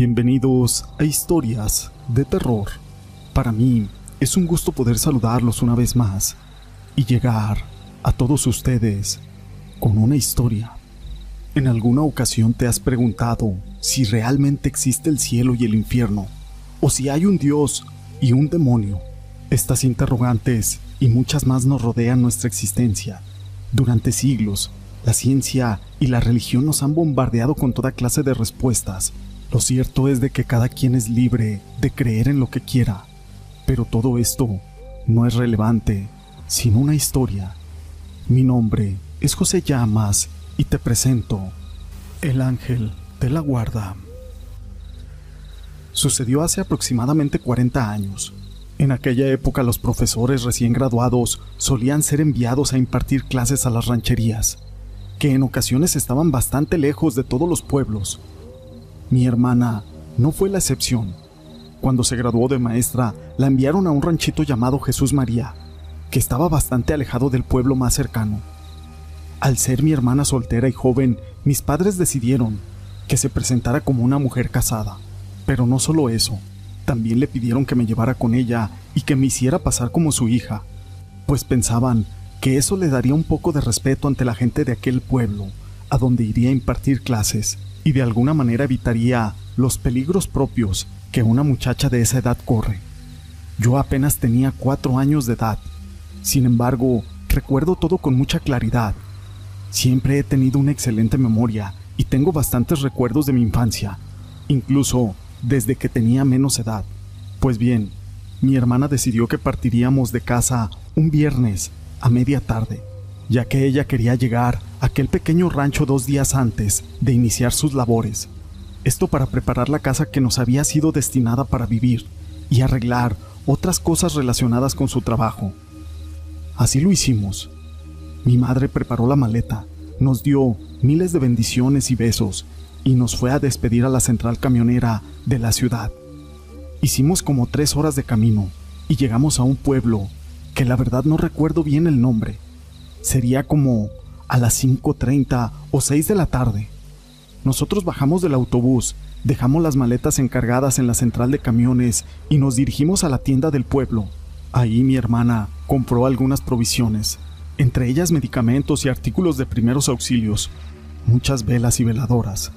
Bienvenidos a Historias de Terror. Para mí es un gusto poder saludarlos una vez más y llegar a todos ustedes con una historia. ¿En alguna ocasión te has preguntado si realmente existe el cielo y el infierno? ¿O si hay un Dios y un demonio? Estas interrogantes y muchas más nos rodean nuestra existencia. Durante siglos, la ciencia y la religión nos han bombardeado con toda clase de respuestas. Lo cierto es de que cada quien es libre de creer en lo que quiera, pero todo esto no es relevante sin una historia. Mi nombre es José Llamas y te presento El Ángel de la Guarda. Sucedió hace aproximadamente 40 años. En aquella época los profesores recién graduados solían ser enviados a impartir clases a las rancherías que en ocasiones estaban bastante lejos de todos los pueblos. Mi hermana no fue la excepción. Cuando se graduó de maestra, la enviaron a un ranchito llamado Jesús María, que estaba bastante alejado del pueblo más cercano. Al ser mi hermana soltera y joven, mis padres decidieron que se presentara como una mujer casada. Pero no solo eso, también le pidieron que me llevara con ella y que me hiciera pasar como su hija, pues pensaban que eso le daría un poco de respeto ante la gente de aquel pueblo, a donde iría a impartir clases, y de alguna manera evitaría los peligros propios que una muchacha de esa edad corre. Yo apenas tenía cuatro años de edad. Sin embargo, recuerdo todo con mucha claridad. Siempre he tenido una excelente memoria y tengo bastantes recuerdos de mi infancia, incluso desde que tenía menos edad. Pues bien, mi hermana decidió que partiríamos de casa un viernes a media tarde, ya que ella quería llegar a aquel pequeño rancho dos días antes de iniciar sus labores. Esto para preparar la casa que nos había sido destinada para vivir y arreglar otras cosas relacionadas con su trabajo. Así lo hicimos. Mi madre preparó la maleta, nos dio miles de bendiciones y besos y nos fue a despedir a la central camionera de la ciudad. Hicimos como tres horas de camino y llegamos a un pueblo que la verdad no recuerdo bien el nombre. Sería como a las 5.30 o 6 de la tarde. Nosotros bajamos del autobús, dejamos las maletas encargadas en la central de camiones y nos dirigimos a la tienda del pueblo. Ahí mi hermana compró algunas provisiones, entre ellas medicamentos y artículos de primeros auxilios, muchas velas y veladoras,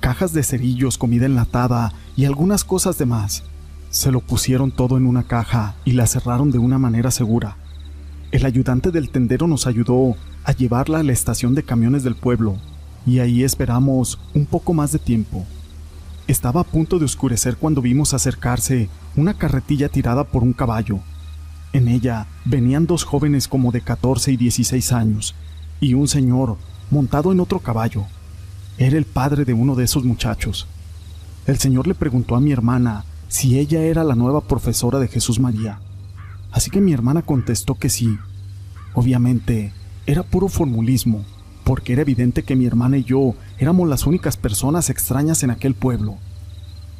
cajas de cerillos, comida enlatada y algunas cosas de más. Se lo pusieron todo en una caja y la cerraron de una manera segura. El ayudante del tendero nos ayudó a llevarla a la estación de camiones del pueblo y ahí esperamos un poco más de tiempo. Estaba a punto de oscurecer cuando vimos acercarse una carretilla tirada por un caballo. En ella venían dos jóvenes como de 14 y 16 años y un señor montado en otro caballo. Era el padre de uno de esos muchachos. El señor le preguntó a mi hermana si ella era la nueva profesora de Jesús María. Así que mi hermana contestó que sí. Obviamente, era puro formulismo, porque era evidente que mi hermana y yo éramos las únicas personas extrañas en aquel pueblo.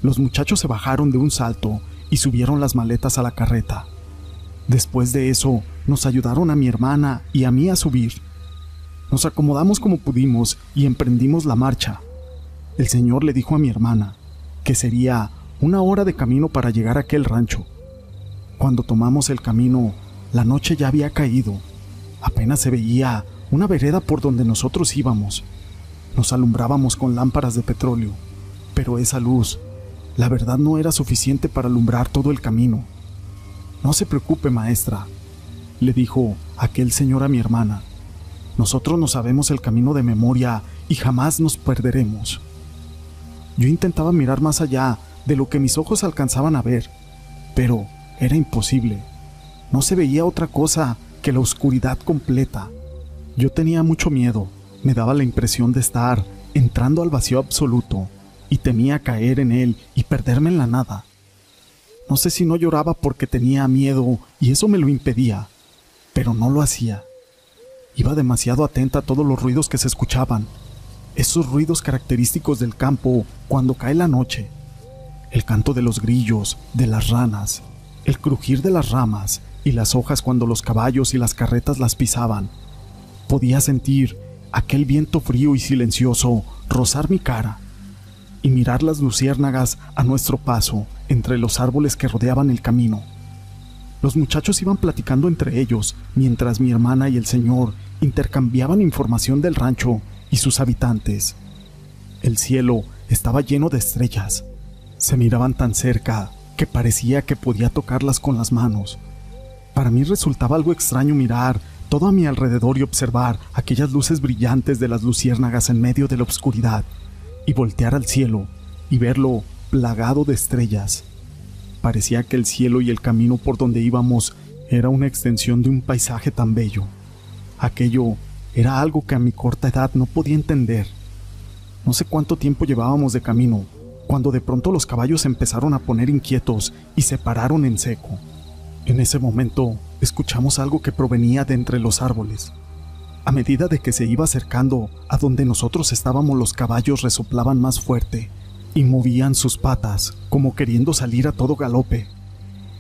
Los muchachos se bajaron de un salto y subieron las maletas a la carreta. Después de eso, nos ayudaron a mi hermana y a mí a subir. Nos acomodamos como pudimos y emprendimos la marcha. El señor le dijo a mi hermana que sería una hora de camino para llegar a aquel rancho. Cuando tomamos el camino, la noche ya había caído. Apenas se veía una vereda por donde nosotros íbamos. Nos alumbrábamos con lámparas de petróleo, pero esa luz, la verdad, no era suficiente para alumbrar todo el camino. No se preocupe, maestra, le dijo aquel señor a mi hermana. Nosotros no sabemos el camino de memoria y jamás nos perderemos. Yo intentaba mirar más allá de lo que mis ojos alcanzaban a ver, pero era imposible. No se veía otra cosa que la oscuridad completa. Yo tenía mucho miedo, me daba la impresión de estar entrando al vacío absoluto y temía caer en él y perderme en la nada. No sé si no lloraba porque tenía miedo y eso me lo impedía, pero no lo hacía. Iba demasiado atenta a todos los ruidos que se escuchaban, esos ruidos característicos del campo cuando cae la noche el canto de los grillos, de las ranas, el crujir de las ramas y las hojas cuando los caballos y las carretas las pisaban. Podía sentir aquel viento frío y silencioso rozar mi cara. y mirar las luciérnagas a nuestro paso entre los árboles que rodeaban el camino. Los muchachos iban platicando entre ellos mientras mi hermana y el señor intercambiaban información del rancho y sus habitantes. El cielo estaba lleno de estrellas. Se miraban tan cerca que parecía que podía tocarlas con las manos. Para mí resultaba algo extraño mirar todo a mi alrededor y observar aquellas luces brillantes de las luciérnagas en medio de la oscuridad, y voltear al cielo y verlo plagado de estrellas. Parecía que el cielo y el camino por donde íbamos era una extensión de un paisaje tan bello. Aquello era algo que a mi corta edad no podía entender. No sé cuánto tiempo llevábamos de camino, cuando de pronto los caballos empezaron a poner inquietos y se pararon en seco. En ese momento escuchamos algo que provenía de entre los árboles. A medida de que se iba acercando a donde nosotros estábamos, los caballos resoplaban más fuerte y movían sus patas como queriendo salir a todo galope.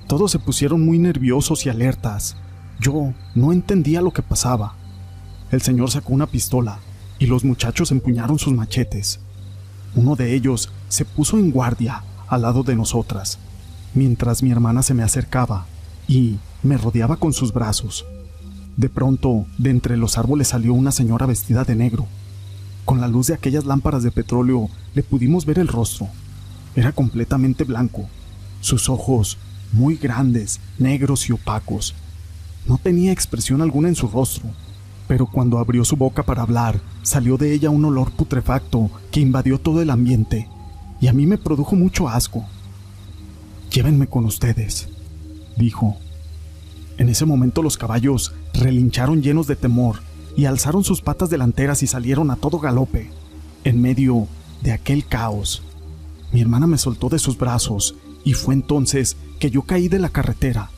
Todos se pusieron muy nerviosos y alertas. Yo no entendía lo que pasaba. El señor sacó una pistola y los muchachos empuñaron sus machetes. Uno de ellos se puso en guardia al lado de nosotras, mientras mi hermana se me acercaba y me rodeaba con sus brazos. De pronto, de entre los árboles salió una señora vestida de negro. Con la luz de aquellas lámparas de petróleo le pudimos ver el rostro. Era completamente blanco, sus ojos muy grandes, negros y opacos. No tenía expresión alguna en su rostro, pero cuando abrió su boca para hablar, salió de ella un olor putrefacto que invadió todo el ambiente, y a mí me produjo mucho asco. Llévenme con ustedes, dijo. En ese momento los caballos relincharon llenos de temor y alzaron sus patas delanteras y salieron a todo galope, en medio de aquel caos. Mi hermana me soltó de sus brazos y fue entonces que yo caí de la carretera.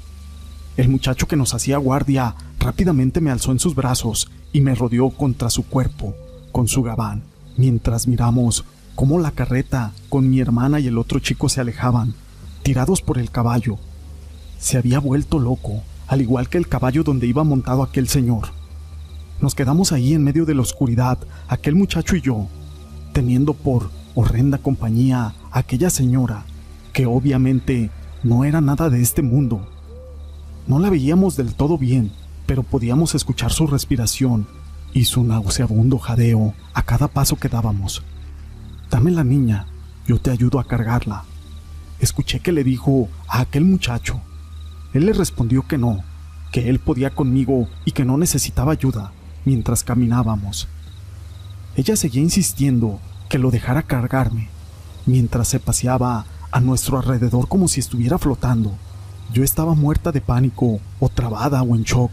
El muchacho que nos hacía guardia rápidamente me alzó en sus brazos y me rodeó contra su cuerpo con su gabán, mientras miramos cómo la carreta con mi hermana y el otro chico se alejaban, tirados por el caballo. Se había vuelto loco al igual que el caballo donde iba montado aquel señor. Nos quedamos ahí en medio de la oscuridad, aquel muchacho y yo, teniendo por horrenda compañía a aquella señora, que obviamente no era nada de este mundo. No la veíamos del todo bien, pero podíamos escuchar su respiración y su nauseabundo jadeo a cada paso que dábamos. Dame la niña, yo te ayudo a cargarla. Escuché que le dijo a aquel muchacho, él le respondió que no, que él podía conmigo y que no necesitaba ayuda mientras caminábamos. Ella seguía insistiendo que lo dejara cargarme, mientras se paseaba a nuestro alrededor como si estuviera flotando. Yo estaba muerta de pánico, o trabada o en shock,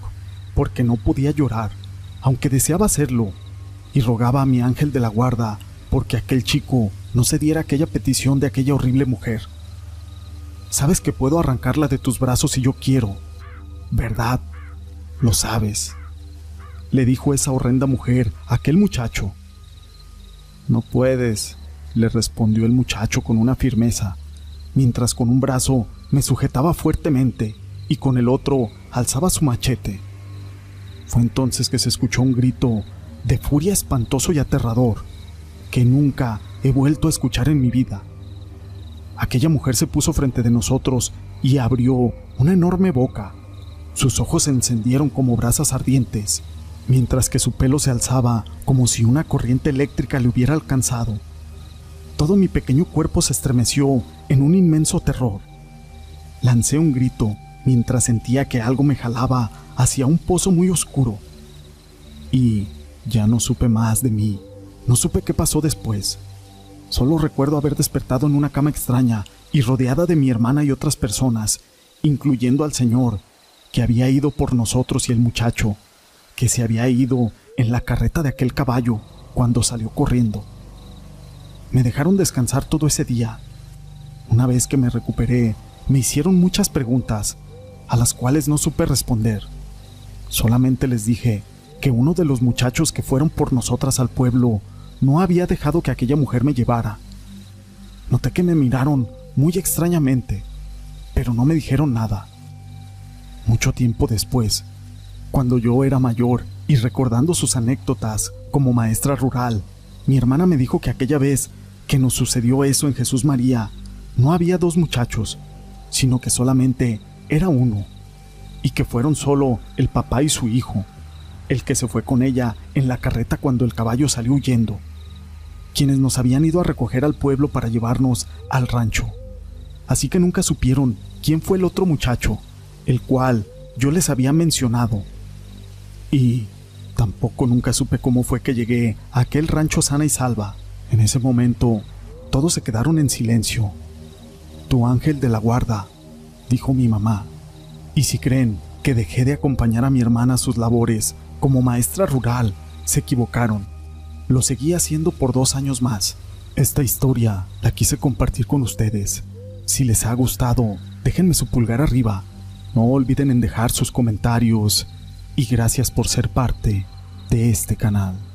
porque no podía llorar, aunque deseaba hacerlo, y rogaba a mi ángel de la guarda porque aquel chico no se diera aquella petición de aquella horrible mujer. Sabes que puedo arrancarla de tus brazos si yo quiero. ¿Verdad? Lo sabes. Le dijo esa horrenda mujer a aquel muchacho. No puedes, le respondió el muchacho con una firmeza, mientras con un brazo me sujetaba fuertemente y con el otro alzaba su machete. Fue entonces que se escuchó un grito de furia espantoso y aterrador que nunca he vuelto a escuchar en mi vida. Aquella mujer se puso frente de nosotros y abrió una enorme boca. Sus ojos se encendieron como brasas ardientes, mientras que su pelo se alzaba como si una corriente eléctrica le hubiera alcanzado. Todo mi pequeño cuerpo se estremeció en un inmenso terror. Lancé un grito mientras sentía que algo me jalaba hacia un pozo muy oscuro. Y ya no supe más de mí. No supe qué pasó después. Solo recuerdo haber despertado en una cama extraña y rodeada de mi hermana y otras personas, incluyendo al señor, que había ido por nosotros y el muchacho, que se había ido en la carreta de aquel caballo cuando salió corriendo. Me dejaron descansar todo ese día. Una vez que me recuperé, me hicieron muchas preguntas, a las cuales no supe responder. Solamente les dije que uno de los muchachos que fueron por nosotras al pueblo no había dejado que aquella mujer me llevara. Noté que me miraron muy extrañamente, pero no me dijeron nada. Mucho tiempo después, cuando yo era mayor y recordando sus anécdotas como maestra rural, mi hermana me dijo que aquella vez que nos sucedió eso en Jesús María, no había dos muchachos, sino que solamente era uno, y que fueron solo el papá y su hijo, el que se fue con ella en la carreta cuando el caballo salió huyendo, quienes nos habían ido a recoger al pueblo para llevarnos al rancho. Así que nunca supieron quién fue el otro muchacho, el cual yo les había mencionado. Y tampoco nunca supe cómo fue que llegué a aquel rancho sana y salva. En ese momento, todos se quedaron en silencio. Tu ángel de la guarda, dijo mi mamá. Y si creen que dejé de acompañar a mi hermana a sus labores como maestra rural, se equivocaron. Lo seguí haciendo por dos años más. Esta historia la quise compartir con ustedes. Si les ha gustado, déjenme su pulgar arriba. No olviden en dejar sus comentarios. Y gracias por ser parte de este canal.